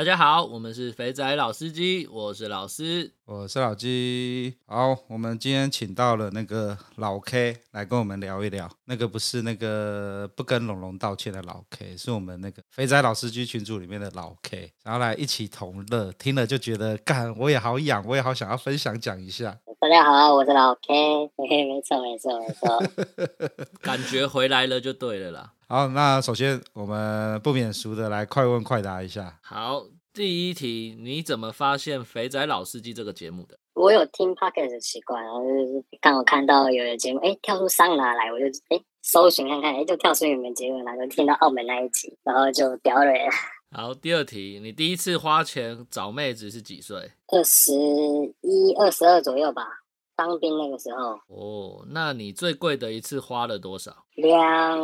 大家好，我们是肥仔老司机，我是老司，我是老鸡。好，我们今天请到了那个老 K 来跟我们聊一聊。那个不是那个不跟龙龙道歉的老 K，是我们那个肥仔老司机群组里面的老 K，然后来一起同乐。听了就觉得干，我也好痒，我也好想要分享讲一下。大家好，我是老 K，嘿嘿，没错没错没错，感觉回来了就对了啦。好，那首先我们不免俗的来快问快答一下。好，第一题，你怎么发现《肥仔老司机》这个节目的？我有听 Podcast 的习惯，然后就是刚好看到有的节目，哎，跳出桑拿来，我就哎搜寻看看，哎，就跳出你们节目，然后听到澳门那一集，然后就屌了。好，第二题，你第一次花钱找妹子是几岁？二十一、二十二左右吧。当兵那个时候哦，那你最贵的一次花了多少？两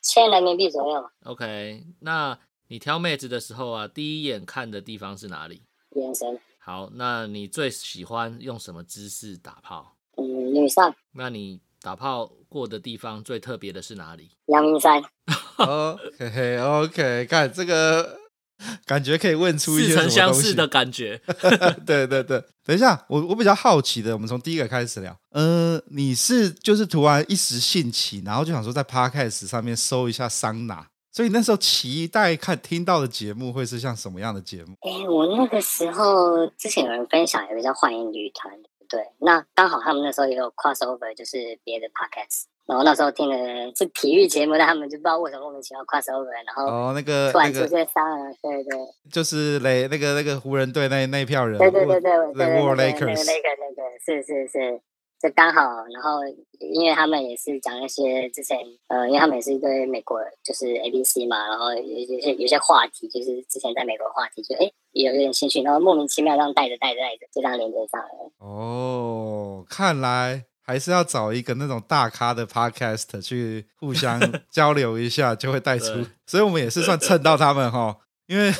千人民币左右。OK，那你挑妹子的时候啊，第一眼看的地方是哪里？眼神。好，那你最喜欢用什么姿势打炮？嗯，女上。那你打炮过的地方最特别的是哪里？阳明山。哦，嘿嘿，OK，看这个。感觉可以问出一些似曾相识的感觉。对对对，等一下，我我比较好奇的，我们从第一个开始聊。呃，你是就是突然一时兴起，然后就想说在 Podcast 上面搜一下桑拿，所以那时候期待看听到的节目会是像什么样的节目？哎，我那个时候之前有人分享一个叫幻影旅团，对，那刚好他们那时候也有 crossover，就是别的 Podcast。然后那时候听的是体育节目，但他们就不知道为什么莫名其妙 crossover，然后哦那个突然出现伤了，对对，就是雷那个那个湖人队那那一票人，对对对对对对，War Lakers，那个那个是是是，就刚好，然后因为他们也是讲一些之前呃，因为他们也是一对美国就是 ABC 嘛，然后有有些有些话题就是之前在美国的话题，就哎有有点兴趣，然后莫名其妙这样带着带着带着就这样连接上了。哦，看来。还是要找一个那种大咖的 podcast 去互相 交流一下，就会带出。所以我们也是算蹭到他们哈，因为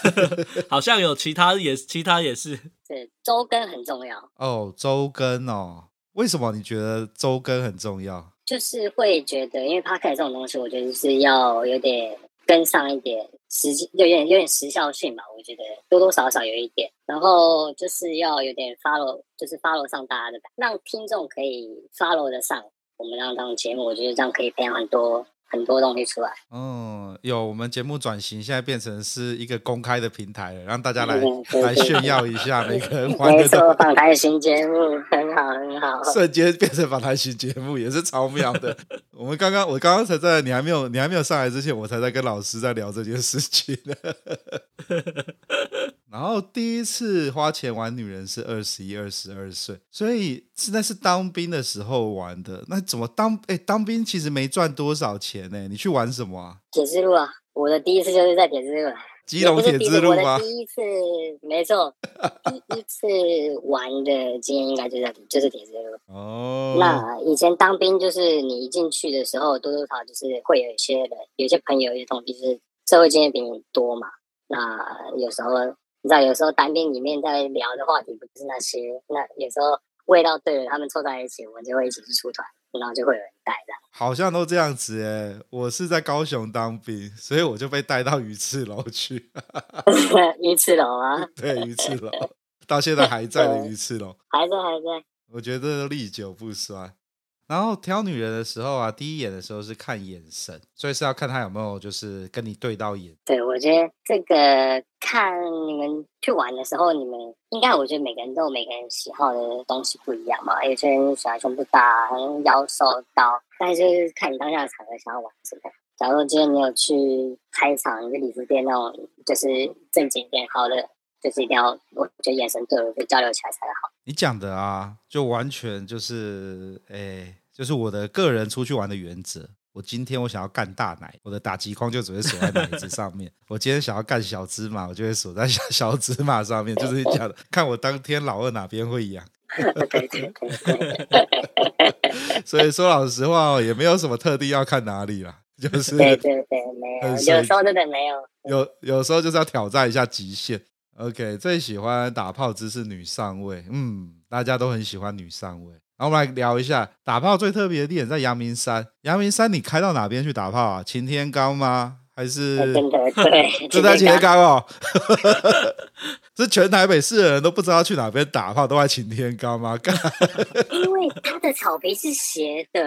好像有其他也其他也是。对，周更很重要哦，周更哦，为什么你觉得周更很重要？就是会觉得，因为 podcast 这种东西，我觉得是要有点。跟上一点时，有点有点时效性吧，我觉得多多少少有一点。然后就是要有点 follow，就是 follow 上大家的，让听众可以 follow 得上我们这档节目，我觉得这样可以培养很多。很多东西出来，嗯，有我们节目转型，现在变成是一个公开的平台了，让大家来来炫耀一下每个人。没错，访谈型节目很好很好，瞬间变成访谈型节目也是超妙的。我们刚刚我刚刚才在你还没有你还没有上来之前，我才在跟老师在聊这件事情呢。然后第一次花钱玩女人是二十一、二十二岁，所以是那是当兵的时候玩的。那怎么当？哎，当兵其实没赚多少钱呢。你去玩什么啊？铁之路啊！我的第一次就是在铁之路，基隆铁之路吗？第一次，没错，第一次玩的经验应该就在就是铁之路。哦，那以前当兵就是你一进去的时候，多多少少就是会有一些人，有些朋友，有些同学就是社会经验比你多嘛。那有时候。你知道，有时候单兵里面在聊的话题不是那些，那有时候味道对了，他们凑在一起，我们就会一起去出团，然后就会有人带这样。好像都这样子哎，我是在高雄当兵，所以我就被带到鱼翅楼去。鱼翅楼啊？对，鱼翅楼，到现在还在的鱼翅楼，还在还在。我觉得历久不衰。然后挑女人的时候啊，第一眼的时候是看眼神，所以是要看她有没有就是跟你对到眼。对，我觉得这个看你们去玩的时候，你们应该我觉得每个人都有每个人喜好的东西不一样嘛。有些人喜欢胸部大、腰瘦高，但是就是看你当下的场合想要玩什么。假如今天你有去开场，一个礼服店那种，就是正经点好的，就是一定要我觉得眼神对，就交流起来才好。你讲的啊，就完全就是哎。就是我的个人出去玩的原则。我今天我想要干大奶，我的打击框就只会锁在奶子上面。我今天想要干小芝麻，我就会锁在小小芝麻上面。就是讲的，看我当天老二哪边会痒。所以说老实话哦，也没有什么特地要看哪里啦，就是对对对，没有，有时候真的没有。有有时候就是要挑战一下极限。OK，最喜欢打炮姿势女上位，嗯，大家都很喜欢女上位。然后我们来聊一下打炮最特别的地点在阳明山。阳明山你开到哪边去打炮啊？擎天岗吗？还是真的对？就在擎天岗哦。这全台北市的人都不知道去哪边打炮，都在擎天岗吗？因为它的草皮是斜的。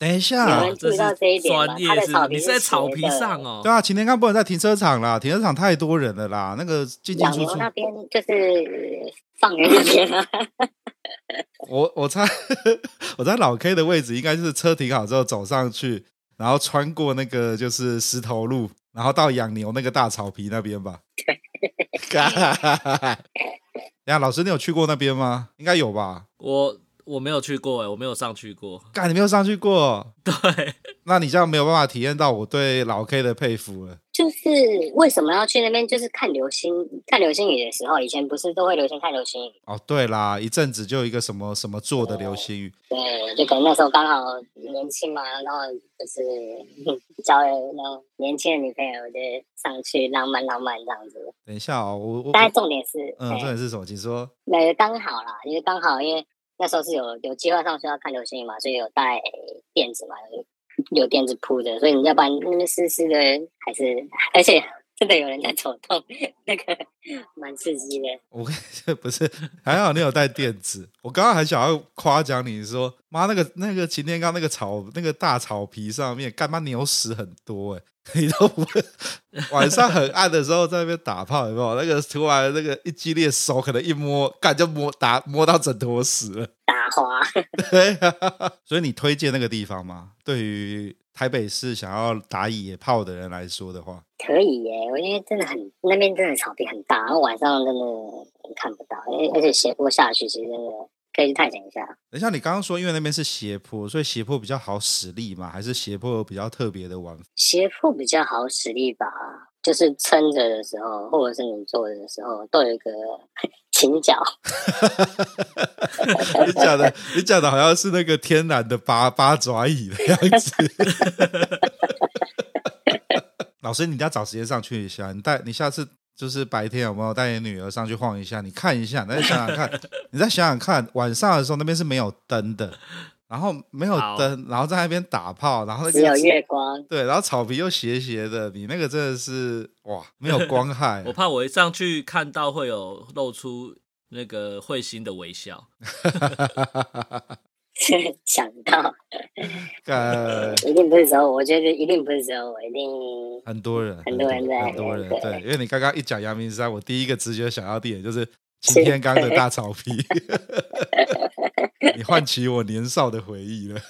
等一下，你们注意到这一点吗？它的草皮是在草皮上哦。对啊，擎天岗不能在停车场啦，停车场太多人了啦。那个进进出出那边就是放人那边啊。我我猜 我在老 K 的位置应该是车停好之后走上去，然后穿过那个就是石头路，然后到养牛那个大草皮那边吧。等下，老师，你有去过那边吗？应该有吧。我。我没有去过哎，我没有上去过。干，你没有上去过？对，那你这样没有办法体验到我对老 K 的佩服了。就是为什么要去那边？就是看流星，看流星雨的时候，以前不是都会流行看流星雨？哦，对啦，一阵子就一个什么什么座的流星雨。对，对，就可能那时候刚好年轻嘛，然后就是交了那种年轻的女朋友，就上去浪漫浪漫这样子。等一下哦，我我。但重点是，嗯，重点是什么？请说。那刚好啦，因为刚好因为。那时候是有有计划上说要看流星雨嘛，所以有带垫子嘛，有垫子铺的，所以你要不然那边湿湿的，还是而且 真的有人在走动，那个 蛮刺激的。我不是还好你有带垫子，我刚刚还想要夸奖你说，妈那个那个擎天岗那个草那个大草皮上面干嘛牛屎很多哎、你都不会晚上很暗的时候在那边打炮，有没有？那个突然那个一激烈，手可能一摸，干就摸打摸到枕头死了，打滑。对啊，所以你推荐那个地方吗？对于台北市想要打野炮的人来说的话，可以耶。我觉得真的很那边真的草地很大，然后晚上真的看不到，而且斜坡下去，其实真的。可以去探险一下。等一下，你刚刚说因为那边是斜坡，所以斜坡比较好使力嘛？还是斜坡有比较特别的玩法？斜坡比较好使力吧，就是撑着的时候，或者是你坐着的时候，都有一个 倾角。你讲的，你讲的好像是那个天然的八八爪椅的样子。老师，你要找时间上去一下，你带你下次。就是白天有没有带你女儿上去晃一下？你看一下，你再想想看，你再想想看，晚上的时候那边是没有灯的，然后没有灯，然后在那边打炮，然后只有月光，对，然后草皮又斜斜的，你那个真的是哇，没有光害。我怕我一上去看到会有露出那个会心的微笑。想到，呃，一定不是只有我，我觉得一定不是只有我，一定很多人，很多人在，很多人对，对，因为你刚刚一讲阳明山，我第一个直觉想到的点就是擎天刚的大草皮，你唤起我年少的回忆了。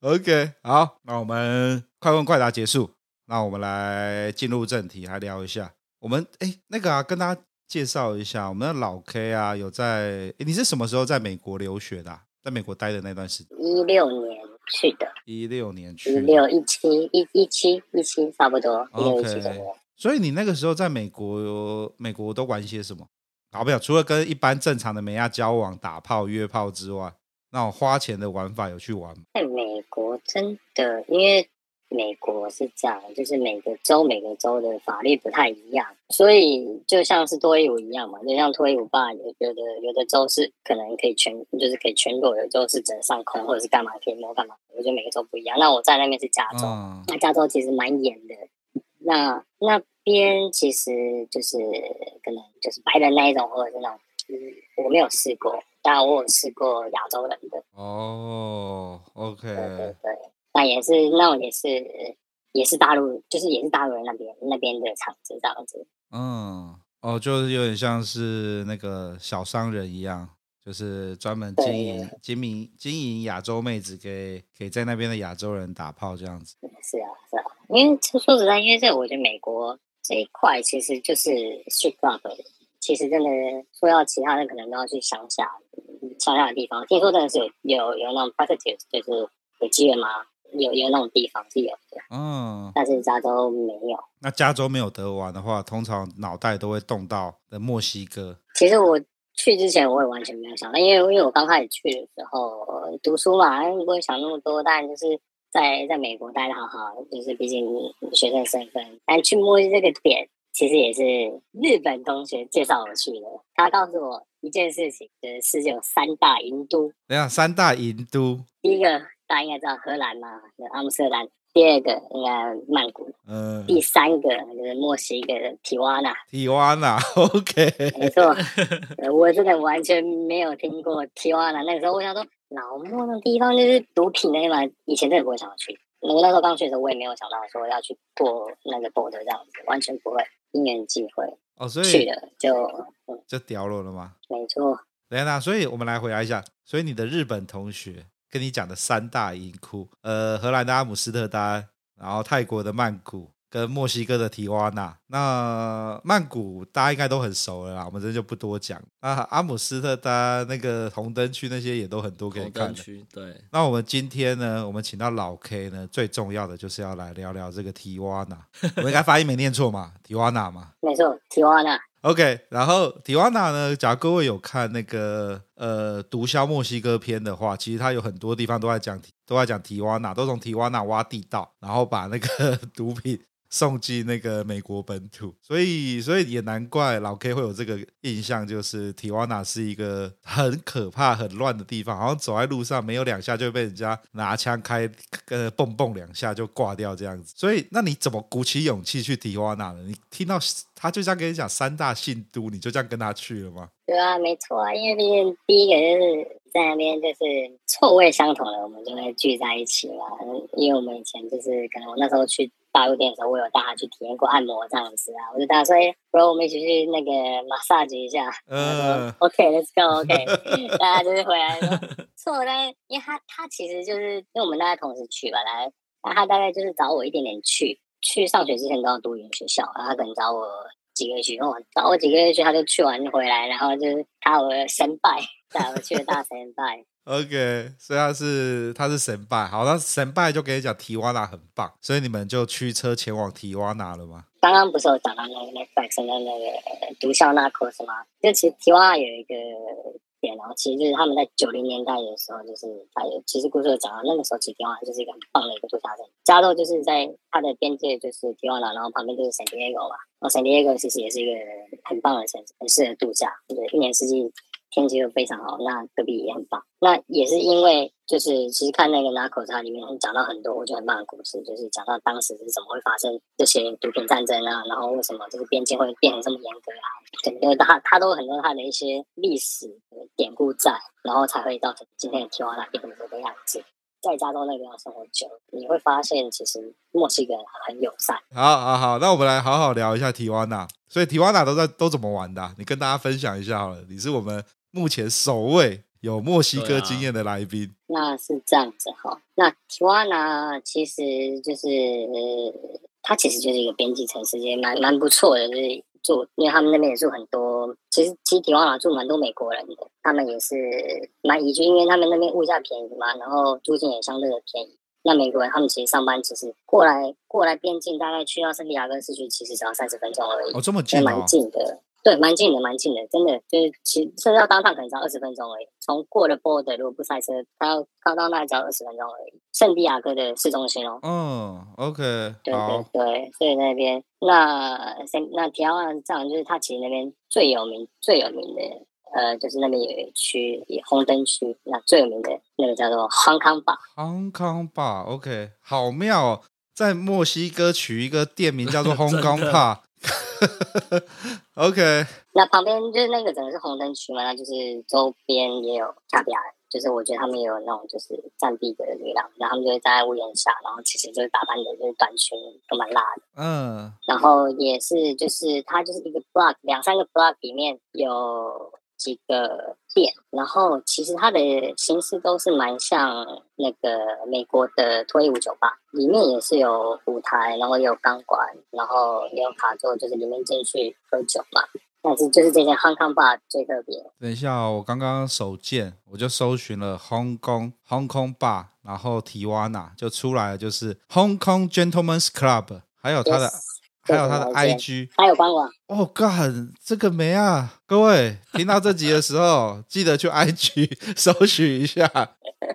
OK，好，那我们快问快答结束，那我们来进入正题，来聊一下。我们哎，那个啊，跟大家介绍一下，我们的老 K 啊，有在，你是什么时候在美国留学的啊？在美国待的那段时间，一六年去的，一六年去，一六一七一一七一七差不多，一六一七左右。所以你那个时候在美国，美国都玩些什么？搞不了，除了跟一般正常的美亚交往、打炮、约炮之外，那种花钱的玩法有去玩吗？在美国真的，因为。美国是这样，就是每个州每个州的法律不太一样，所以就像是脱衣舞一样嘛，就像脱衣舞吧，有有的有的州是可能可以全，就是可以全裸，有的州是只能上空或者是干嘛可以摸干嘛，我觉得每个州不一样。那我在那边是加州，嗯、那加州其实蛮严的，那那边其实就是可能就是白人那一种，或者是那种，嗯，我没有试过，但我有试过亚洲人的。哦，OK，对对对。那也是，那种也是，也是大陆，就是也是大陆人那边那边的场子这样子。嗯，哦，就是有点像是那个小商人一样，就是专门经营、经营、经营亚洲妹子给给在那边的亚洲人打炮这样子。是啊，是啊，因为说实在，因为这我觉得美国这一块其实就是 strip club，其实真的说要其他人可能都要去乡下乡下的地方。听说真的是有有有那种 prostitute 就是有机缘吗？有有那种地方是有的，嗯，但是加州没有。那加州没有得玩的话，通常脑袋都会动到的墨西哥。其实我去之前我也完全没有想到，因为因为我刚开始去的时候读书嘛，不会想那么多。但就是在在美国待的好好，就是毕竟学生身份。但去墨西哥这个点，其实也是日本同学介绍我去的。他告诉我一件事情，就是世界有三大银都。等下，三大银都，第一个大家应该知道荷兰嘛，阿姆斯特丹。第二个应该曼谷，嗯，第三个就是墨西哥的提瓦纳。提瓦纳，OK，没错，我真的完全没有听过提瓦纳。那个时候我想说，老墨那地方就是毒品的嘛，以前真的不会想要去。我那时候刚去的时候，我也没有想到说要去过那个 border 这样子，完全不会，因缘际会哦，所以去了就、嗯、就掉落了吗？没错。等下，所以我们来回答一下，所以你的日本同学。跟你讲的三大银窟，呃，荷兰的阿姆斯特丹，然后泰国的曼谷，跟墨西哥的提瓦纳。那曼谷大家应该都很熟了啦，我们这就不多讲。那阿姆斯特丹那个红灯区那些也都很多可以看的。对。那我们今天呢，我们请到老 K 呢，最重要的就是要来聊聊这个提瓦纳。我应该发音没念错嘛？提瓦纳嘛？没错，提瓦纳。OK，然后提瓦纳呢，假如各位有看那个呃《毒枭墨西哥》片的话，其实它有很多地方都在讲，都在讲提瓦纳，都从提瓦纳挖地道，然后把那个 毒品。送进那个美国本土，所以所以也难怪老 K 会有这个印象，就是提瓦纳是一个很可怕、很乱的地方，好像走在路上没有两下就被人家拿枪开，呃，蹦蹦两下就挂掉这样子。所以那你怎么鼓起勇气去提瓦纳呢？你听到他就这样跟你讲三大信都，你就这样跟他去了吗？对啊，没错啊，因为毕竟第一个就是在那边就是臭味相同的，我们就会聚在一起嘛。因为我们以前就是可能我那时候去。大陆店的时候，我有带他去体验过按摩这样子啊，我就带他说：“哎、欸，不如我们一起去那个 massage 一下。”嗯，OK，Let's go，OK。大家就是回来说错了，因为他他其实就是因为我们大家同时去吧，来，那他大概就是找我一点点去，去上学之前都要读语言学校，然后他可能找我几个月去，我，找我几个月去，他就去完回来，然后就是他我的神拜，带我去了大神拜。OK，所以他是他是神拜，好，那神拜就跟你讲提瓦纳很棒，所以你们就驱车前往提瓦纳了吗？刚刚不是有讲到那个 Netflix 的那个毒枭 Narcos 吗？就其实提瓦纳有一个点，然后其实就是他们在九零年代的时候，就是他有其实故事有讲到那个时候，其实提瓦纳就是一个很棒的一个度假胜地。加州就是在它的边界就是提瓦纳，然后旁边就是 San Diego 嘛，然后 San Diego 其实也是一个很棒的城市，很适合度假，对，一年四季。天气又非常好，那隔壁也很棒。那也是因为，就是其实看那个《Narcos》它里面讲到很多我觉得很棒的故事，就是讲到当时是怎么会发生这些毒品战争啊，然后为什么这个边境会变得这么严格啊？对，因为它它都有很多它的一些历史典故在，然后才会造成今天的提瓦纳变成这个样子。在加州那边生活久，你会发现其实墨西哥很友善。好，好，好，那我们来好好聊一下提瓦纳。所以提瓦纳都在都怎么玩的？你跟大家分享一下好了。你是我们。目前首位有墨西哥经验的来宾，那是这样子哈。那提瓦纳其实就是，呃，它其实就是一个边际城市，也蛮蛮不错的，就是住，因为他们那边也住很多。其实，其实提瓦纳住蛮多美国人的，他们也是蛮宜居，因为他们那边物价便宜嘛，然后租金也相对的便宜。那美国人他们其实上班，其实过来过来边境，大概去到圣地亚哥市区，其实只要三十分钟而已。哦，这么近，蛮近的。对，蛮近的，蛮近的，真的就是其实甚至要当趟可能只要二十分钟而已。从过了 border 如果不塞车，他要靠到那只要二十分钟而已。圣地亚哥的市中心哦。嗯，OK，对对对，所以那边那那提瓦纳这样，就是它其实那边最有名最有名的呃，就是那边有一区红灯区，那最有名的那个叫做 Hong Kong Bar。Hong Kong Bar，OK，好妙哦，在墨西哥取一个店名叫做 Hong Kong Bar。OK，那旁边就是那个整个是红灯区嘛，那就是周边也有卡比亚，就是我觉得他们也有那种就是战地的女郎，然后他们就会站在屋檐下，然后其实就是打扮的就是短裙都蛮辣的，嗯，然后也是就是它就是一个 block 两三个 block 里面有。几个店，然后其实它的形式都是蛮像那个美国的脱衣舞酒吧，里面也是有舞台，然后也有钢管，然后也有卡座，就是里面进去喝酒嘛。但是就是这间 Hong Kong Bar 最特别。等一下哦，我刚刚手贱，我就搜寻了 Hong Kong Hong Kong Bar，然后提瓦纳就出来了，就是 Hong Kong Gentlemen's Club，还有它的。Yes. 还有他的 IG，还有官网。哦干，这个没啊！各位听到这集的时候，记得去 IG 搜寻一下。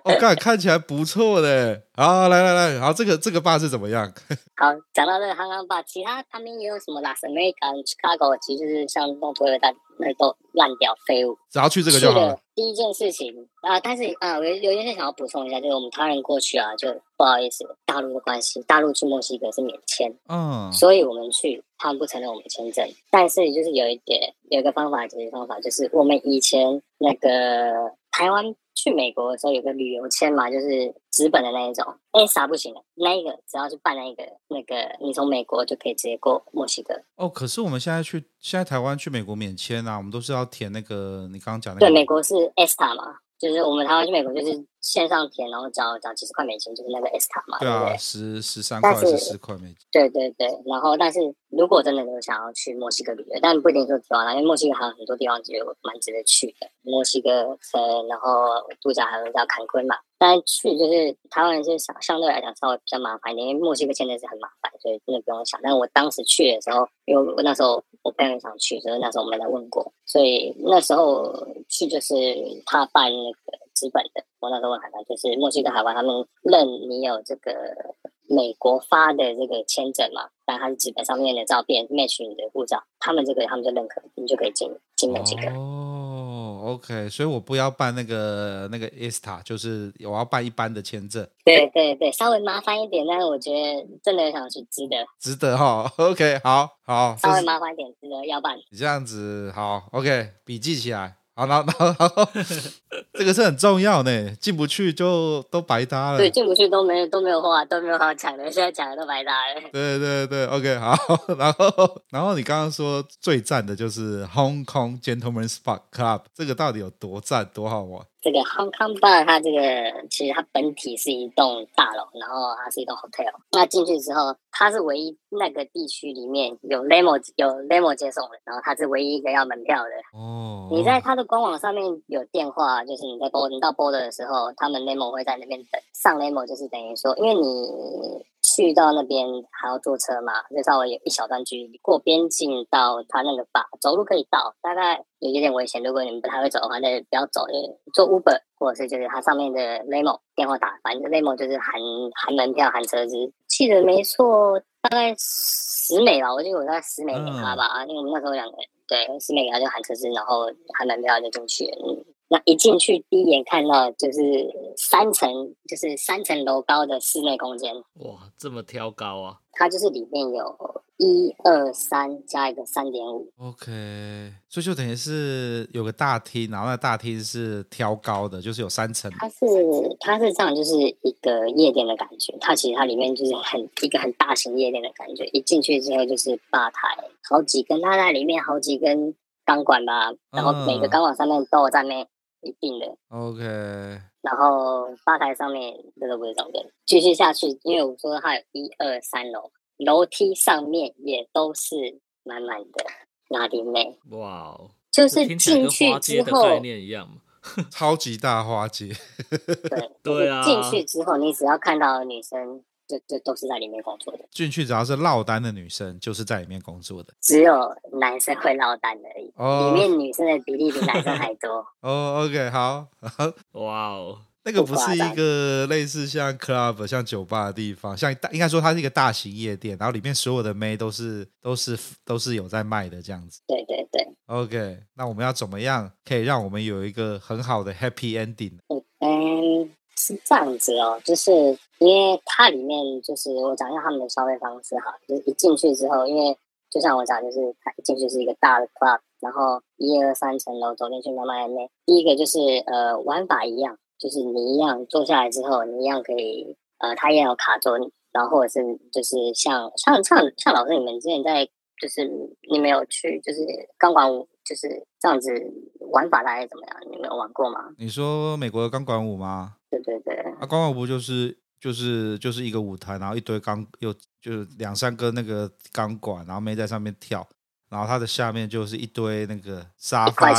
哦干，看起来不错的。好，来来来，好，这个这个爸是怎么样？好，讲到这个康康爸，其他他们也有什么 Las Americas、Chicago，其实就是像东土的大那都烂掉废物。只要去这个就好了。第一件事情啊，但是啊，有有一件事想要补充一下，就是我们台湾人过去啊，就不好意思，大陆的关系，大陆去墨西哥是免签，嗯，所以我们去，他们不承认我们签证。但是就是有一点，有一个方法解决方法，就是我们以前那个台湾去美国的时候有个旅游签嘛，就是纸本的那一种，S 不行的，那一个只要是办那个那个，你从美国就可以直接过墨西哥。哦，可是我们现在去，现在台湾去美国免签啊，我们都是要填那个你刚刚讲的。对，美国是 ESTA 嘛。就是我们台湾去美国，就是线上填，然后找找几十块美金，就是那个 ESTA 嘛，对啊对？十十三块十四块美金。对对对，然后但是如果真的有想要去墨西哥旅游，但不一定说台湾，因为墨西哥还有很多地方其实蛮值得去的。墨西哥呃，然后度假还有叫坎昆嘛。但去就是台湾人就是相相对来讲稍微比较麻烦一点，因为墨西哥签证是很麻烦，所以真的不用想。但我当时去的时候，因为我那时候我非常想去，所以那时候我们来问过，所以那时候去就是他办那个资本的。我那时候问海关，就是墨西哥海关他们认你有这个美国发的这个签证嘛，但它是纸本上面的照片 match 你的护照，他们这个他们就认可，你就可以进进墨西哥。哦 OK，所以我不要办那个那个 ESTA，就是我要办一般的签证。对对对，稍微麻烦一点，但是我觉得真的想去，值得。值得哈，OK，好好。稍微麻烦一点，值得要办。你这样子好，OK，笔记起来。好，然后，然后，然后，这个是很重要呢，进不去就都白搭了。对，进不去都没都没有话都没有好讲的，现在讲的都白搭了。对对对，OK，好，然后，然后你刚刚说最赞的就是 Hong Kong Gentlemen's Spa Club，这个到底有多赞，多好玩？这个 Hong Kong Bar 它这个其实它本体是一栋大楼，然后它是一栋 hotel。那进去之后，它是唯一那个地区里面有 limo 有 limo 接送的，然后它是唯一一个要门票的。哦。你在它的官网上面有电话，就是你在 board 你到 border 的时候，他们 limo 会在那边等。上 limo 就是等于说，因为你。去到那边还要坐车嘛，就稍微有一小段距离。过边境到他那个吧，走路可以到，大概也有一点危险。如果你们不太会走的话，那不要走，就坐 Uber 或者是就是它上面的 Limo 电话打，反正 Limo 就是含含门票含车资。记得没错，大概十美吧，我记得我大概十美给他吧，嗯、因为我们那时候两个人，对，十美给他就含车资，然后含门票就进去了。嗯那一进去，第一眼看到就是三层，就是三层楼高的室内空间。哇，这么挑高啊！它就是里面有一二三加一个三点五。OK，所以就等于是有个大厅，然后那大厅是挑高的，就是有三层。它是它是这样，就是一个夜店的感觉。它其实它里面就是很一个很大型夜店的感觉。一进去之后就是吧台，好几根它在里面，好几根钢管吧，然后每个钢管上面都有在那。一定的，OK。然后吧台上面这个不是重点，继续下去，因为我说它有一二三楼，楼梯上面也都是满满的拉丁妹。哇哦，就是进去之后概念一样超级大花街。对对啊，进去之后你只要看到女生。就就都是在里面工作的。进去只要是落单的女生，就是在里面工作的。只有男生会落单而已。哦。里面女生的比例比男生还多。哦，OK，好。哇哦，那个不是一个类似像 club、像酒吧的地方，像大应该说它是一个大型夜店，然后里面所有的妹都是都是都是有在卖的这样子。对对对。OK，那我们要怎么样可以让我们有一个很好的 happy ending？嗯，是这样子哦，就是。因为它里面就是我讲一下他们的消费方式哈，就是一进去之后，因为就像我讲，就是它一进去是一个大的 club，然后一二三层楼走进去慢慢的那，第一个就是呃玩法一样，就是你一样坐下来之后，你一样可以呃，它也有卡座，然后或者是就是像像像像老师你们之前在就是你没有去就是钢管舞就是这样子玩法大概怎么样？你没有玩过吗？你说美国的钢管舞吗？对对对，啊，钢管舞就是。就是就是一个舞台，然后一堆钢，又就是两三根那个钢管，然后妹在上面跳，然后它的下面就是一堆那个沙发，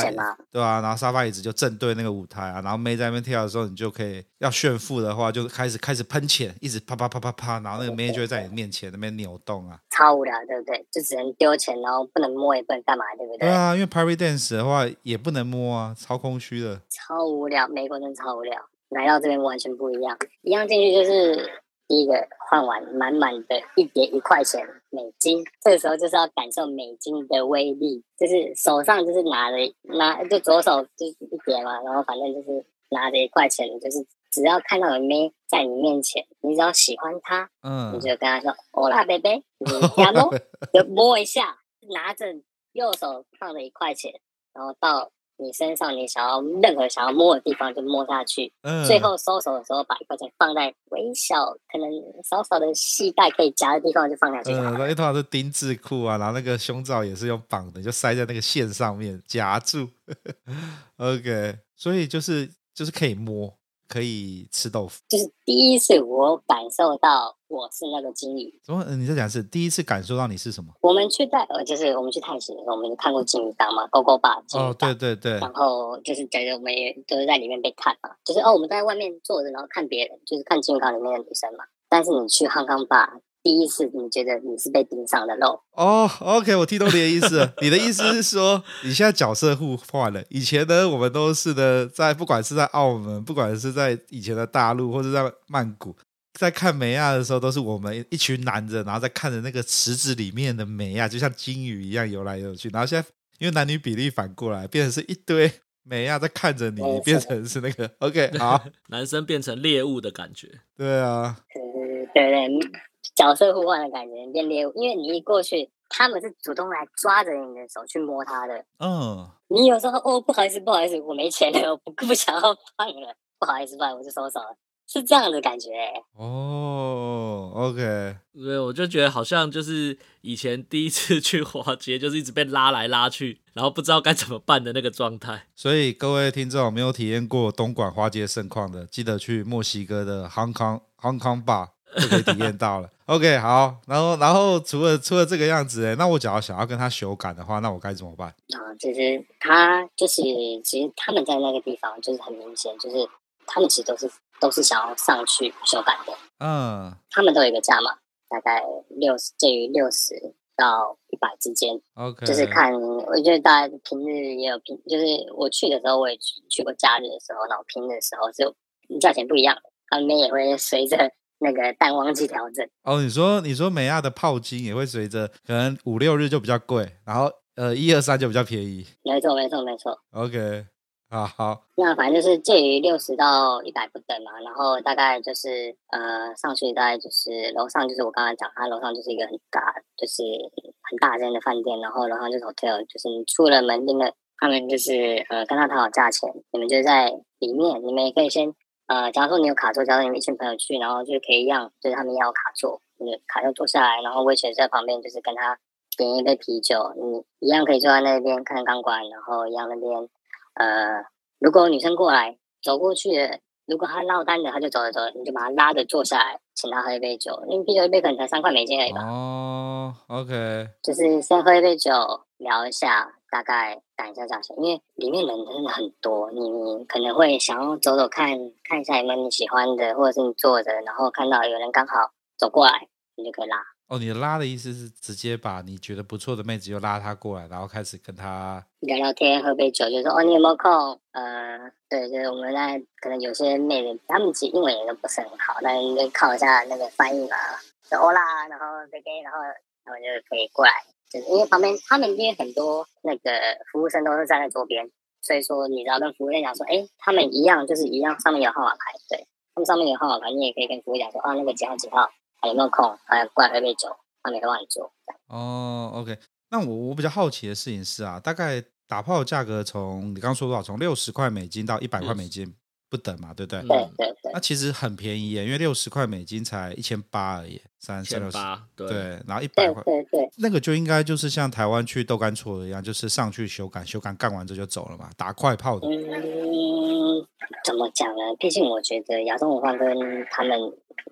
对啊，然后沙发椅子就正对那个舞台啊，然后妹在那边跳的时候，你就可以要炫富的话，就开始开始喷钱，一直啪啪啪啪啪，然后那个妹就会在你面前那边扭动啊，超无聊，对不对？就只能丢钱，然后不能摸，也不能干嘛，对不对？对啊，因为 Party Dance 的话也不能摸啊，超空虚的，超无聊，美国真的超无聊。来到这边完全不一样，一样进去就是第一个换完满满的一叠一块钱美金，这个时候就是要感受美金的威力，就是手上就是拿着拿就左手就是一叠嘛，然后反正就是拿着一块钱，就是只要看到有妹在你面前，你只要喜欢她，嗯，你就跟她说欧拉贝贝，你 摸就摸一下，拿着右手放着一块钱，然后到。你身上，你想要任何想要摸的地方就摸下去。嗯。最后收手的时候，把一块钱放在微小、可能少少的系带可以夹的地方就放下去。嗯，那通常是丁字裤啊，然后那个胸罩也是用绑的，就塞在那个线上面夹住。OK，所以就是就是可以摸。可以吃豆腐，就是第一次我感受到我是那个金鱼。怎么？你在讲是第一次感受到你是什么？我们去在呃，就是我们去探险的时候，我们看过金鱼缸嘛，勾勾吧。哦，对对对。然后就是觉得我们也都是在里面被看嘛，就是哦，我们在外面坐着，然后看别人，就是看金鱼缸里面的女生嘛。但是你去汉康爸。第一次你觉得你是被盯上的肉哦、oh,，OK，我听懂你的意思。你的意思是说，你现在角色互换了。以前呢，我们都是的，在不管是在澳门，不管是在以前的大陆，或者在曼谷，在看美亚的时候，都是我们一群男人，然后在看着那个池子里面的美亚，就像金鱼一样游来游去。然后现在因为男女比例反过来，变成是一堆美亚在看着你，你变成是那个 OK，好，男生变成猎物的感觉。对啊，嗯，对对。角色互换的感觉变猎物，因为你一过去，他们是主动来抓着你的手去摸他的。嗯，你有时候哦，不好意思，不好意思，我没钱了，我不不想要放了，不好意思，不好意思，我就收手了，是这样的感觉。哦，OK，对，我就觉得好像就是以前第一次去华街，就是一直被拉来拉去，然后不知道该怎么办的那个状态。所以各位听众没有体验过东莞花街盛况的，记得去墨西哥的 Hong Kong Hong Kong Bar。就可以体验到了。OK，好，然后，然后除了除了这个样子，哎，那我假如想要跟他修改的话，那我该怎么办？啊，其实他就是，其实他们在那个地方就是很明显，就是他们其实都是都是想要上去修改的。嗯，他们都有一个价嘛，大概六十介于六十到一百之间。OK，就是看，我觉得大家平日也有平，就是我去的时候我也去去过假日的时候，然后平日的时候就价钱不一样，他们也会随着。那个淡旺季调整哦，你说你说美亚的泡金也会随着可能五六日就比较贵，然后呃一二三就比较便宜。没错没错没错。OK，啊好。那反正就是介于六十到一百不等嘛，然后大概就是呃上去大概就是楼上就是我刚刚讲，它楼上就是一个很大就是很大间的饭店，然后楼上就是 hotel，就是你出了门，那个他们就是呃跟他谈好价钱，你们就在里面，你们也可以先。呃，假如说你有卡座，假如你们一群朋友去，然后就可以一样，就是他们要卡座，就是卡座坐下来，然后威权在旁边，就是跟他点一杯啤酒，你一样可以坐在那边看钢管，然后一样那边，呃，如果女生过来走过去，如果她落单的，她就走着走着，你就把她拉着坐下来，请她喝一杯酒，因为啤酒一杯可能才三块美金而已吧。哦，OK，就是先喝一杯酒，聊一下。大概讲一下价钱，因为里面人真的很多，你可能会想要走走看看一下有没有你喜欢的，或者是你坐着，然后看到有人刚好走过来，你就可以拉。哦，你的拉的意思是直接把你觉得不错的妹子就拉她过来，然后开始跟她聊聊天，喝杯酒，就说哦，你有没有空？呃，对，就是我们在可能有些妹子，她们其实英文也都不是很好，那你就靠一下那个翻译嘛，就欧啦，然后这给，然后他们就可以过来。因为旁边他们因为很多那个服务生都是站在桌边，所以说你只要跟服务员讲说，哎，他们一样就是一样，上面有号码牌，对，他们上面有号码牌，你也可以跟服务员讲说，啊，那个几号几号还有没有空，还过来喝杯酒，他们会帮你做。哦，OK，那我我比较好奇的事情是啊，大概打炮的价格从你刚刚说多少？从六十块美金到一百块美金。嗯不等嘛，对不对？对对对。那其实很便宜耶，因为六十块美金才一千八而已，三千八。对，然后一百块，对对。那个就应该就是像台湾去豆干厝一样，就是上去修改，修改干完之后就走了嘛，打快炮的。嗯，怎么讲呢？毕竟我觉得亚洲文化跟他们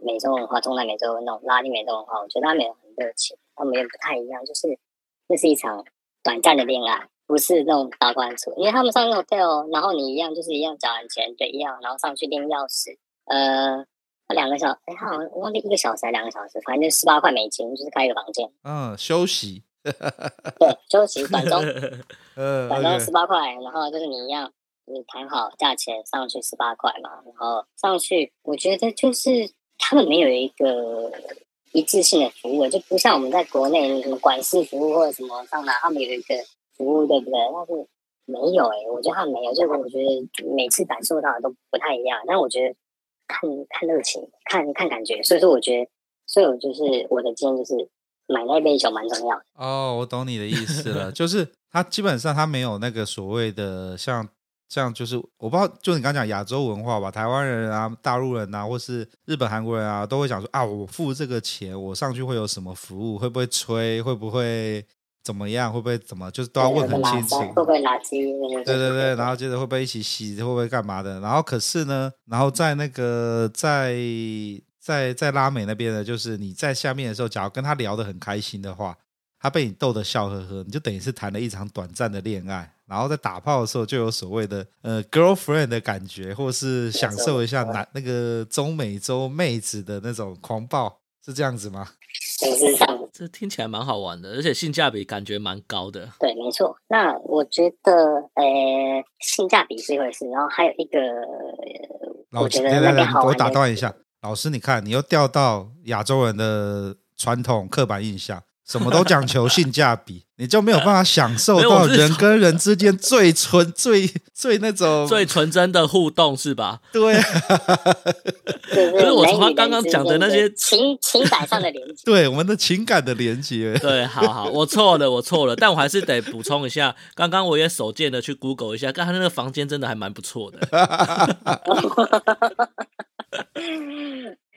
美洲文化、中南美洲那种拉丁美洲文化，我觉得他们也很热情，他们也不太一样，就是这是一场短暂的恋爱，不是那种打官处，因为他们上那种 hotel，然后你一样就是一样缴完钱，对，一样，然后上去拎钥匙，呃，两个小时，哎，好像我忘记一个小时还两个小时，反正就十八块美金，就是开一个房间，嗯，休息，对，休息短中，呃，短中十八块，然后就是你一样，你谈好价钱上去十八块嘛，然后上去，我觉得就是他们没有一个。一致性的服务，就不像我们在国内什么管事服务或者什么上哪，他们有一个服务，对不对？但是没有哎、我觉得他没有，就是我觉得每次感受到都不太一样。但我觉得看看热情，看看感觉，所以说我觉得，所以我就是我的建议就是买那杯酒蛮重要的。哦，我懂你的意思了，就是他基本上他没有那个所谓的像。这样就是我不知道，就你刚刚讲亚洲文化吧，台湾人啊、大陆人啊，或是日本、韩国人啊，都会讲说啊，我付这个钱，我上去会有什么服务？会不会吹？会不会怎么样？会不会怎么？就是都要问很清楚。会不会垃圾？对对对，然后接着会不会一起洗？会不会干嘛的？然后可是呢，然后在那个在在在拉美那边呢，就是你在下面的时候，假如跟他聊得很开心的话，他被你逗得笑呵呵，你就等于是谈了一场短暂的恋爱。然后在打炮的时候，就有所谓的呃 girlfriend 的感觉，或是享受一下男那个中美洲妹子的那种狂暴，是这样子吗？这听起来蛮好玩的，而且性价比感觉蛮高的。对，没错。那我觉得，呃，性价比是一回事，然后还有一个，我觉得那边我打断一下，老师，你看，你又掉到亚洲人的传统刻板印象。什么都讲求性价比，你就没有办法享受到人跟人之间最纯、最最那种 最纯真的互动，是吧？对。就是我从他刚刚讲的那些情情感上的连接，对我们的情感的连接，对，好好，我错了，我错了，但我还是得补充一下，刚刚我也手贱的去 Google 一下，刚才那个房间真的还蛮不错的。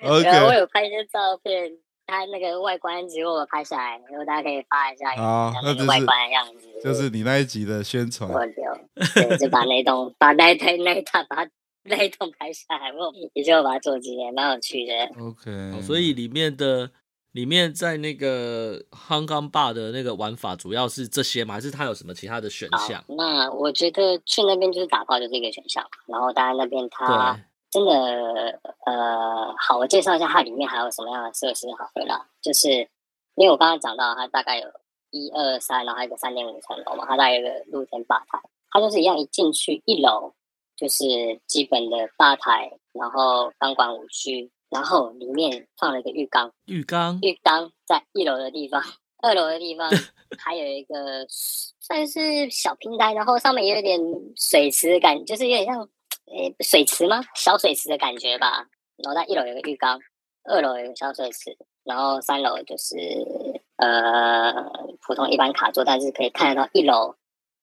OK，我有拍一些照片。他那个外观，结果我拍下来，如果大家可以发一下，啊，那个外观的样子，就是你那一集的宣传。我留，对，就把那栋，把那台那一套，把那一栋拍下来，我也就把它做纪念，蛮有趣的。OK，所以里面的里面在那个 Hong Kong Bar 的那个玩法，主要是这些吗？还是它有什么其他的选项？那我觉得去那边就是打炮就是一个选项，然后当然那边它。真的，呃，好，我介绍一下它里面还有什么样的设施好了啦。就是因为我刚刚讲到，它大概有一二三，然后还有一个三点五层楼嘛，它大概有一个露天吧台。它就是一样，一进去一楼就是基本的吧台，然后钢管舞区，然后里面放了一个浴缸。浴缸，浴缸在一楼的地方，二楼的地方 还有一个算是小平台，然后上面也有点水池感，就是有点像。诶，水池吗？小水池的感觉吧。然后在一楼有个浴缸，二楼有个小水池，然后三楼就是呃普通一般卡座，但是可以看得到一楼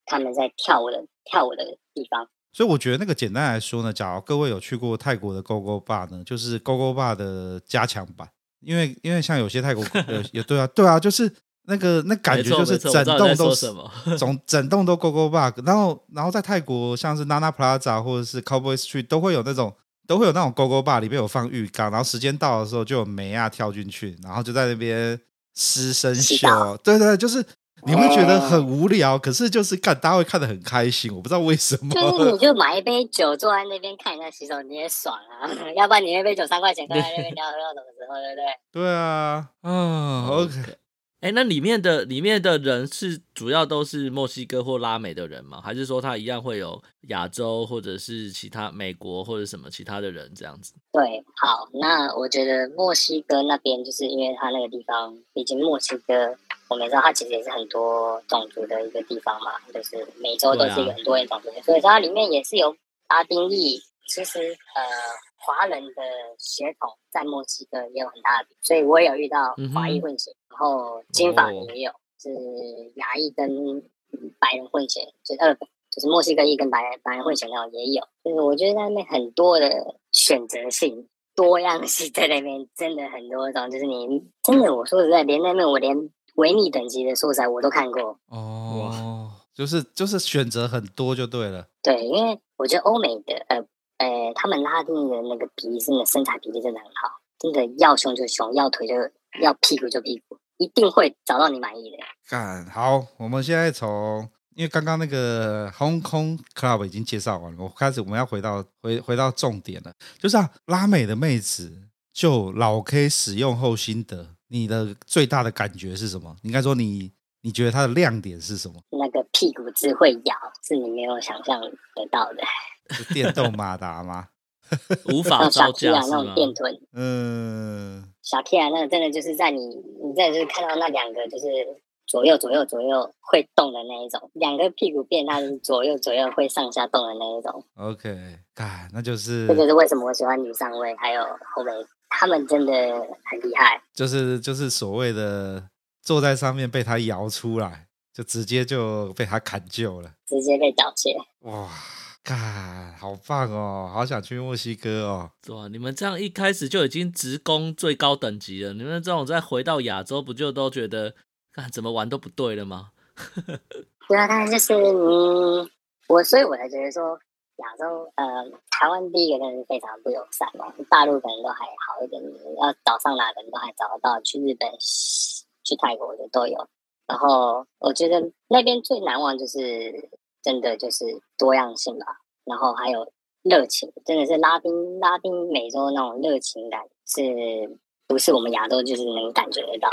他们在跳舞的跳舞的地方。所以我觉得那个简单来说呢，假如各位有去过泰国的 GoGo Bar 呢，就是 GoGo Bar 的加强版，因为因为像有些泰国 也对啊对啊，就是。那个那感觉就是整栋都是，总整栋都 Go Go Bug，然后然后在泰国像是 Nana Plaza 或者是 Cowboy Street 都会有那种都会有那种 Go Go bug，里面有放浴缸，然后时间到的时候就有梅啊跳进去，然后就在那边湿身秀，对对，就是你会觉得很无聊，可是就是看大家会看得很开心，我不知道为什么，就是你就 买一杯酒坐在那边看人家洗手，你也爽啊，要不然你那杯酒三块钱坐在那边聊喝到什么时候，对不对？对啊，啊，OK。哎，那里面的里面的人是主要都是墨西哥或拉美的人吗？还是说他一样会有亚洲或者是其他美国或者什么其他的人这样子？对，好，那我觉得墨西哥那边就是因为他那个地方，毕竟墨西哥我们知道它其实也是很多种族的一个地方嘛，就是美洲都是一个很多人种族的，啊、所以它里面也是有拉丁裔。其实呃。华人的血统在墨西哥也有很大的，所以我也有遇到华裔混血，嗯、然后金发也有，哦、是亚裔跟白人混血，就是二，就是墨西哥裔跟白人白人混血那种也有，就是我觉得在那边很多的选择性、多样性在那边真的很多种，就是你真的我说实在，连那边我连维密等级的素材我都看过。哦，就是就是选择很多就对了，对，因为我觉得欧美的呃。呃，他们拉丁的那个比例，真的身材比例真的很好，真的要胸就胸，要腿就要屁股就屁股，一定会找到你满意的。干好，我们现在从，因为刚刚那个 Hong Kong Club 已经介绍完了，我开始我们要回到回回到重点了，就是啊，拉美的妹子就老 K 使用后心得，你的最大的感觉是什么？应该说你你觉得它的亮点是什么？那个屁股只会咬，是你没有想象得到的。是电动马达吗？无法招架那种电臀，嗯，小 K 啊，那个真的就是在你，你在就是看到那两个就是左右左右左右会动的那一种，两个屁股变大是左右左右会上下动的那一种。OK，啊，那就是这就是为什么我喜欢女上位，还有后面他们真的很厉害，就是就是所谓的坐在上面被他摇出来，就直接就被他砍救了，直接被缴械，哇。嘎，好棒哦！好想去墨西哥哦。哇，你们这样一开始就已经直攻最高等级了，你们这种再回到亚洲，不就都觉得，看怎么玩都不对了吗？对啊，但是就是嗯，我所以我才觉得说，亚洲呃，台湾第一个真的是非常不友善嘛，大陆可能都还好一点，要找上哪个人都还找得到，去日本、去泰国的都有。然后我觉得那边最难忘就是。真的就是多样性吧，然后还有热情，真的是拉丁拉丁美洲那种热情感，是不是我们亚洲就是能感觉得到？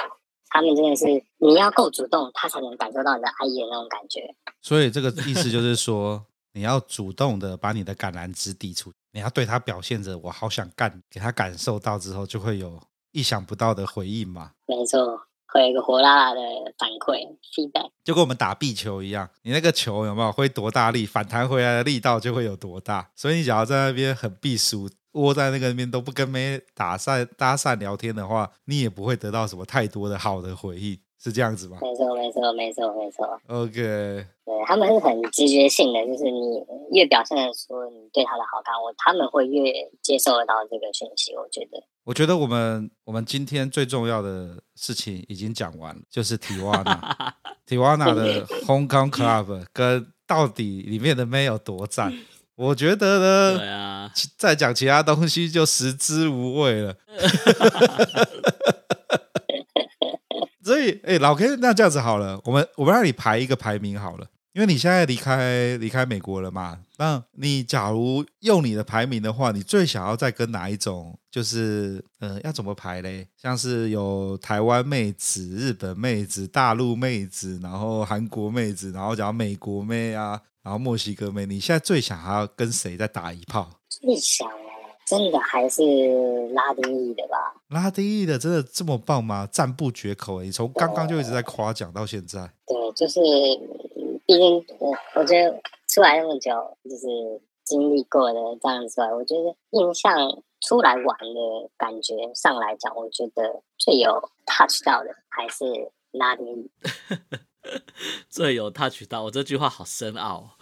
他们真的是你要够主动，他才能感受到你的爱意的那种感觉。所以这个意思就是说，你要主动的把你的橄榄枝递出，你要对他表现着我好想干，给他感受到之后，就会有意想不到的回应嘛。没错。会有一个火辣辣的反馈 feedback，就跟我们打壁球一样，你那个球有没有挥多大力，反弹回来的力道就会有多大。所以你只要在那边很避暑，窝在那个边都不跟妹打散搭讪聊天的话，你也不会得到什么太多的好的回应。是这样子吗？没错，没错，没错，没错。OK，对，他们是很直觉性的，就是你越表现的说你对他的好感，我他们会越接受得到这个讯息。我觉得，我觉得我们我们今天最重要的事情已经讲完了，就是提瓦纳，提瓦纳的 Hong Kong Club 跟到底里面的妹有多赞？我觉得呢，对啊，再讲其他东西就食之无味了。所以，哎、欸，老 K，那这样子好了，我们我们让你排一个排名好了，因为你现在离开离开美国了嘛。那你假如用你的排名的话，你最想要再跟哪一种？就是，呃，要怎么排嘞？像是有台湾妹子、日本妹子、大陆妹子，然后韩国妹子，然后讲美国妹啊，然后墨西哥妹，你现在最想要跟谁再打一炮？最想。真的还是拉丁裔的吧？拉丁裔的真的这么棒吗？赞不绝口，你从刚刚就一直在夸奖到现在。对，就是毕竟我我觉得出来那么久，就是经历过的这样子出来，我觉得印象出来玩的感觉上来讲，我觉得最有 touch 到的还是拉丁语。最有 touch 到，我这句话好深奥。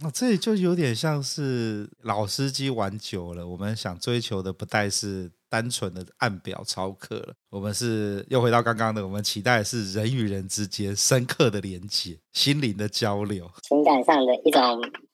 那 这里就有点像是老司机玩久了，我们想追求的不再是单纯的按表操课了，我们是又回到刚刚的，我们期待的是人与人之间深刻的连接、心灵的交流、情感上的一种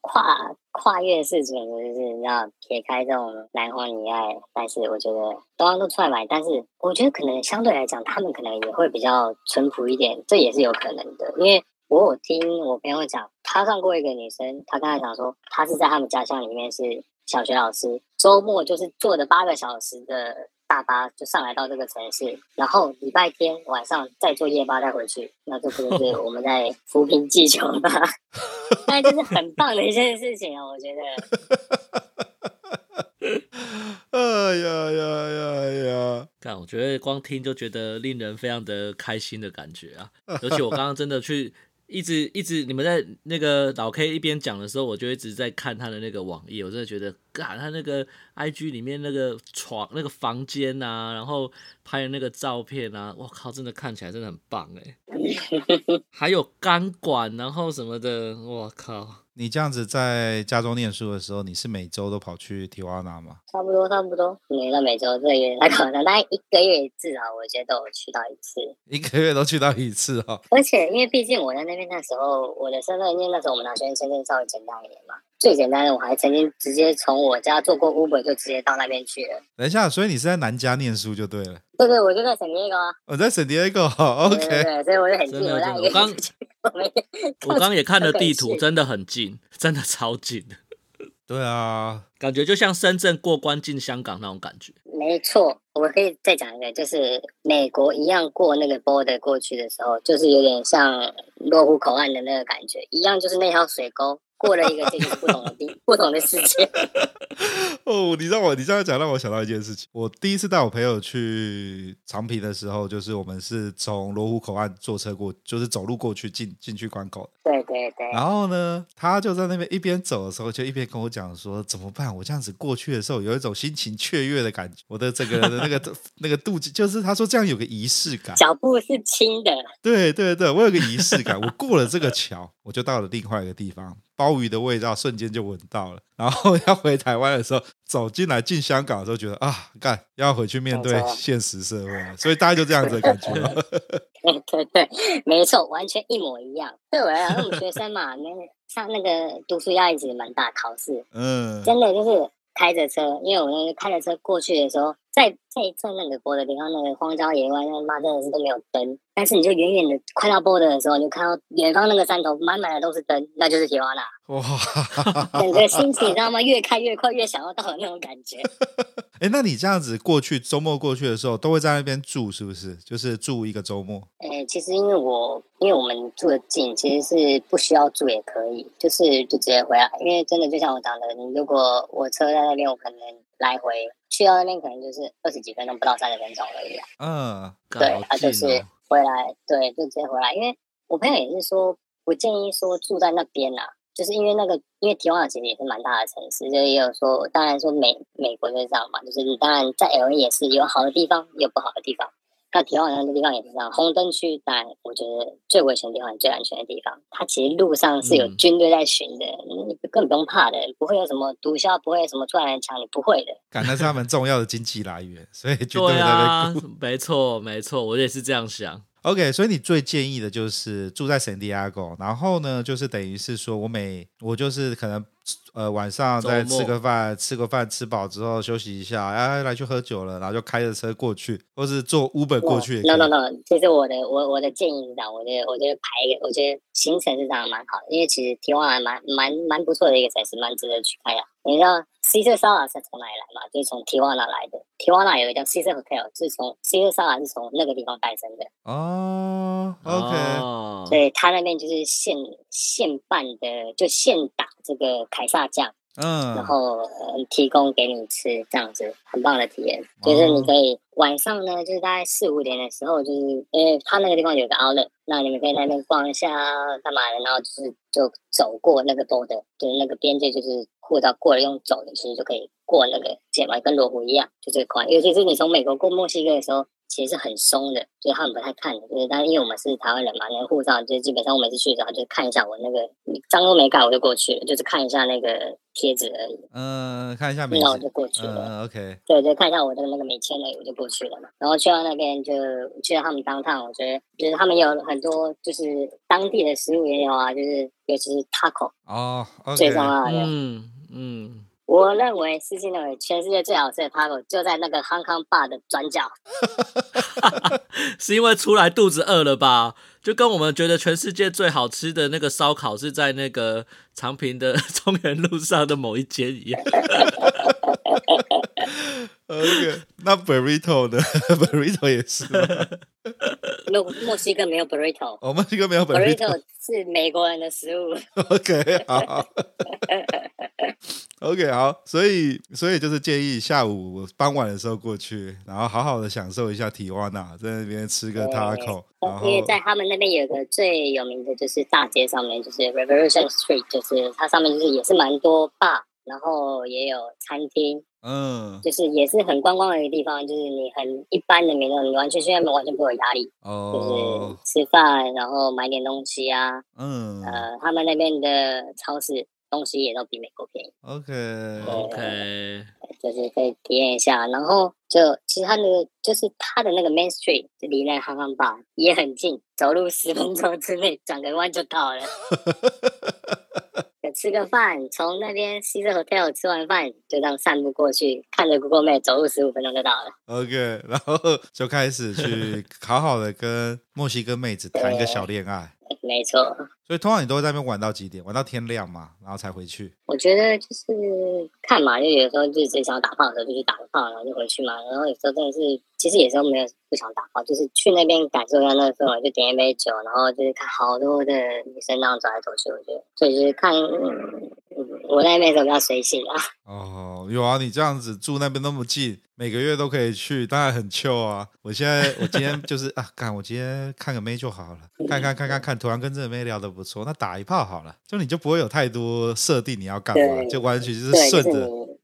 跨跨越事情，就是要撇开这种男欢女爱。但是我觉得东方都出来买，但是我觉得可能相对来讲，他们可能也会比较淳朴一点，这也是有可能的，因为。我有听我朋友讲，他上过一个女生，他刚才讲说，他是在他们家乡里面是小学老师，周末就是坐着八个小时的大巴就上来到这个城市，然后礼拜天晚上再坐夜巴再回去，那这不就是我们在扶贫济穷吗？那就是很棒的一件事情啊，我觉得。哎呀呀呀呀！看，我觉得光听就觉得令人非常的开心的感觉啊，而且我刚刚真的去。一直一直，你们在那个老 K 一边讲的时候，我就一直在看他的那个网页，我真的觉得，嘎，他那个 IG 里面那个床、那个房间呐、啊，然后拍的那个照片啊，我靠，真的看起来真的很棒哎，还有钢管，然后什么的，我靠。你这样子在加州念书的时候，你是每周都跑去提瓦纳吗？差不多，差不多，每个每周这个月，那可能大概一个月至少我觉得都有去到一次，一个月都去到一次哦。而且因为毕竟我在那边那时候，我的身份因为那时候我们拿学生签证稍微简单一点嘛，最简单的我还曾经直接从我家坐过 Uber 就直接到那边去了。等一下，所以你是在南加念书就对了。对对，我就在圣地亚哥啊。我在圣地亚哥，OK。对，对，所以我就很近。我刚我刚刚也看了地图，真的很近，真的超近。对啊，感觉就像深圳过关进香港那种感觉。没错，我可以再讲一个，就是美国一样过那个 border 过去的时候，就是有点像罗湖口岸的那个感觉，一样就是那条水沟。过了一个这个不同的地，不同的世界。哦，你让我你这样讲让我想到一件事情。我第一次带我朋友去长平的时候，就是我们是从罗湖口岸坐车过，就是走路过去进进去关口。对对对。然后呢，他就在那边一边走的时候，就一边跟我讲说：“怎么办？我这样子过去的时候，有一种心情雀跃的感觉。我的整个人的那个 那个肚子，就是他说这样有个仪式感，脚步是轻的。对对对，我有个仪式感。我过了这个桥，我就到了另外一个地方。”鲍鱼的味道瞬间就闻到了，然后要回台湾的时候，走进来进香港的时候，觉得啊，干要回去面对现实社会了，所以大概就这样子的感觉。对对对，没错，完全一模一样。对我来讲，我们学生嘛，那上那个读书压力其实蛮大，考试，嗯，真的就是开着车，因为我那个开着车过去的时候。在在在那个波的地方，那个荒郊野外，那妈真的是都没有灯。但是你就远远的快到波的的时候，你就看到远方那个山头满满的都是灯，那就是铁瓦纳。哇！整个心情你知道吗？越开越快，越想要到的那种感觉。哎，那你这样子过去周末过去的时候，都会在那边住是不是？就是住一个周末？哎，其实因为我因为我们住的近，其实是不需要住也可以，就是就直接回来。因为真的就像我讲的，你如果我车在那边，我可能来回。去到那边可能就是二十几分钟，不到三十分钟而已。嗯，对，他就是回来，对，就直接回来。因为我朋友也是说，不建议说住在那边啊，就是因为那个，因为提瓦实也是蛮大的城市，就也有说，当然说美美国就是这样嘛，就是你当然在 LA 也是有好的地方，有不好的地方。那提瓦纳的地方也是这样，红灯区，在我觉得最危险的地方，最安全的地方，它其实路上是有军队在巡的，嗯、你根本不用怕的，不会有什么毒枭，不会有什么突然来抢，你不会的。感觉是他们重要的经济来源，所以 军队在那。对啊，没错，没错，我也是这样想。OK，所以你最建议的就是住在圣地亚哥，然后呢，就是等于是说我每我就是可能呃晚上再吃个饭，吃个饭吃饱之后休息一下，哎来去喝酒了，然后就开着车过去，或是坐 Uber 过去。No no no，其实我的我我的建议是这样，我觉得我觉得排一个，我觉得行程是这样蛮好的，因为其实提瓦纳蛮蛮蛮不错的一个城市，蛮值得去看呀。你知道 Caesar Sala 是从哪里来嘛？就是从提瓦纳来的。提瓦纳有一个叫 Caesar Hotel，是从 Caesar Sala 是从那个地方诞生的。哦，OK。所以他那边就是现现办的，就现打这个凯撒酱。嗯，然后、呃、提供给你吃，这样子很棒的体验。就是你可以晚上呢，就是大概四五点的时候，就是因为他那个地方有个 outlet，那你们可以在那边逛一下干嘛的，然后就是就走过那个 border，就是那个边界，就是护照过了用走的，其实就可以过那个界嘛，跟罗湖一样，就这块。尤其是你从美国过墨西哥的时候。其实是很松的，就是他们不太看的，就是但是因为我们是台湾人嘛，那个护照就基本上我每次去的时候就看一下我那个章都没盖我就过去了，就是看一下那个贴纸而已。嗯，看一下没，那我就过去了。嗯，OK。对，就看一下我的那个美签而已，我就过去了嘛。然后去到那边就去到他们当趟，我觉得就是他们有很多就是当地的食物也有啊，就是尤其是 taco 哦，okay. 最重要的。嗯嗯。我认为，私心认为，全世界最好吃的 taco 就在那个 Hong Kong Bar 的转角。是因为出来肚子饿了吧？就跟我们觉得全世界最好吃的那个烧烤是在那个长平的 中原路上的某一间一样。OK，那 burrito 呢？burrito 也是？墨墨西哥没有 burrito。哦，墨西哥没有 burrito。burrito 是美国人的食物。OK，好。OK，好，所以所以就是建议下午傍晚的时候过去，然后好好的享受一下提瓦纳，在那边吃个 taco。因为在他们那边有个最有名的就是大街上面，就是 Revolution Street，就是它上面就是也是蛮多 bar，然后也有餐厅，嗯，就是也是很观光的一个地方，就是你很一般的民众，你完全去那边完全不会有压力，哦，就是吃饭，然后买点东西啊，嗯，呃，他们那边的超市。东西也都比美国便宜。OK OK，就是可以体验一下。然后就其实它那个就是它的那个 Main Street 就离那个 Hong Kong Bar 也很近，走路十分钟之内转个弯就到了。就吃个饭，从那边 Caesars Hotel 吃完饭，就这样散步过去，看着 Google Map 走路十五分钟就到了。OK，然后就开始去 好好的跟墨西哥妹子谈一个小恋爱。没错，所以通常你都会在那边玩到几点？玩到天亮嘛，然后才回去。我觉得就是看嘛，就有时候就是想打炮的时候就去打个炮，然后就回去嘛。然后有时候真的是，其实有时候没有不想打炮，就是去那边感受一下那个氛围，就点一杯酒，然后就是看好多的女生那样走来走去。我觉得，所以就是看，嗯，我在那边时候比较随性啊。哦，有啊，你这样子住那边那么近。每个月都可以去，当然很秋啊！我现在，我今天就是啊，干，我今天看个妹就好了，看看看看看，突然跟这个妹聊得不错，那打一炮好了，就你就不会有太多设定你要干嘛，就完全就是顺着，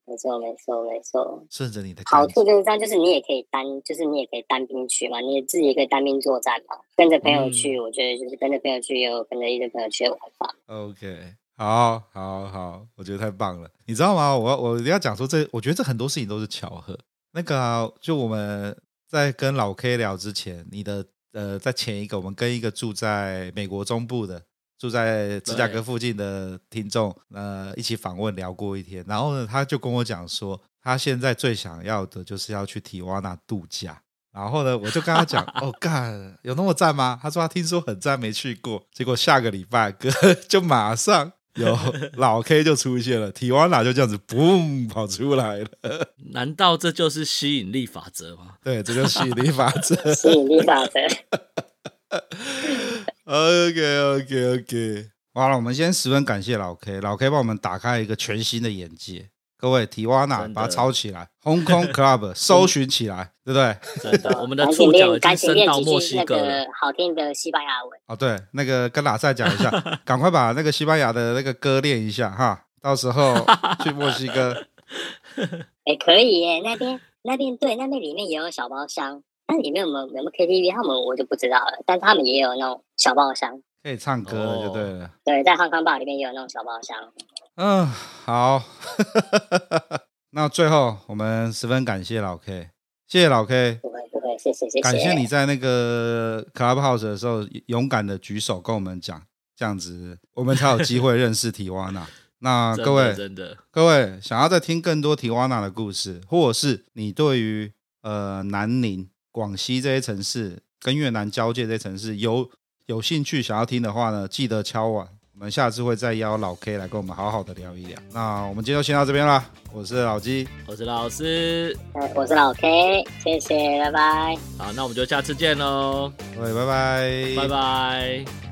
没错没错没错，顺着你的。好处就是这样，就是你也可以单，就是你也可以单兵去嘛，你也自己也可以单兵作战嘛，跟着朋友去，嗯、我觉得就是跟着朋友去，也有跟着一堆朋友去的玩法。OK。好，好，好，我觉得太棒了，你知道吗？我我要讲说这，我觉得这很多事情都是巧合。那个、啊，就我们在跟老 K 聊之前，你的呃，在前一个，我们跟一个住在美国中部的，住在芝加哥附近的听众，呃，一起访问聊过一天。然后呢，他就跟我讲说，他现在最想要的就是要去提瓦纳度假。然后呢，我就跟他讲，哦，干，有那么赞吗？他说他听说很赞，没去过。结果下个礼拜哥 就马上。有老 K 就出现了，提瓦纳就这样子，嘣跑出来了。难道这就是吸引力法则吗？对，这就是吸引力法则。吸引力法则。OK OK OK，好了，我们先十分感谢老 K，老 K 帮我们打开一个全新的眼界。各位，提瓦纳把它抄起来，Hong Kong Club 搜寻起来，对不对？真的，我们的 触角已经伸到墨西哥了。好听的西班牙文。哦，对，那个跟拉塞讲一下，赶快把那个西班牙的那个歌练一下哈，到时候去墨西哥。哎，可以耶，那边那边对，那边里面也有小包厢，那里面有没有有没有 KTV？他们我就不知道了，但他们也有那种小包厢，可以唱歌对了。哦、对，在 Hong Kong Bar 里面也有那种小包厢。嗯，好，那最后我们十分感谢老 K，谢谢老 K，不会不会，谢谢谢谢，感谢你在那个 Clubhouse 的时候勇敢的举手跟我们讲，这样子我们才有机会认识提瓦纳。那各位真的，各位想要再听更多提瓦纳的故事，或者是你对于呃南宁、广西这些城市跟越南交界这些城市有有兴趣想要听的话呢，记得敲碗。我们下次会再邀老 K 来跟我们好好的聊一聊。那我们今天就先到这边啦。我是老鸡，我是老师，我是老 K，谢谢，拜拜。好，那我们就下次见喽。对，拜拜，拜拜。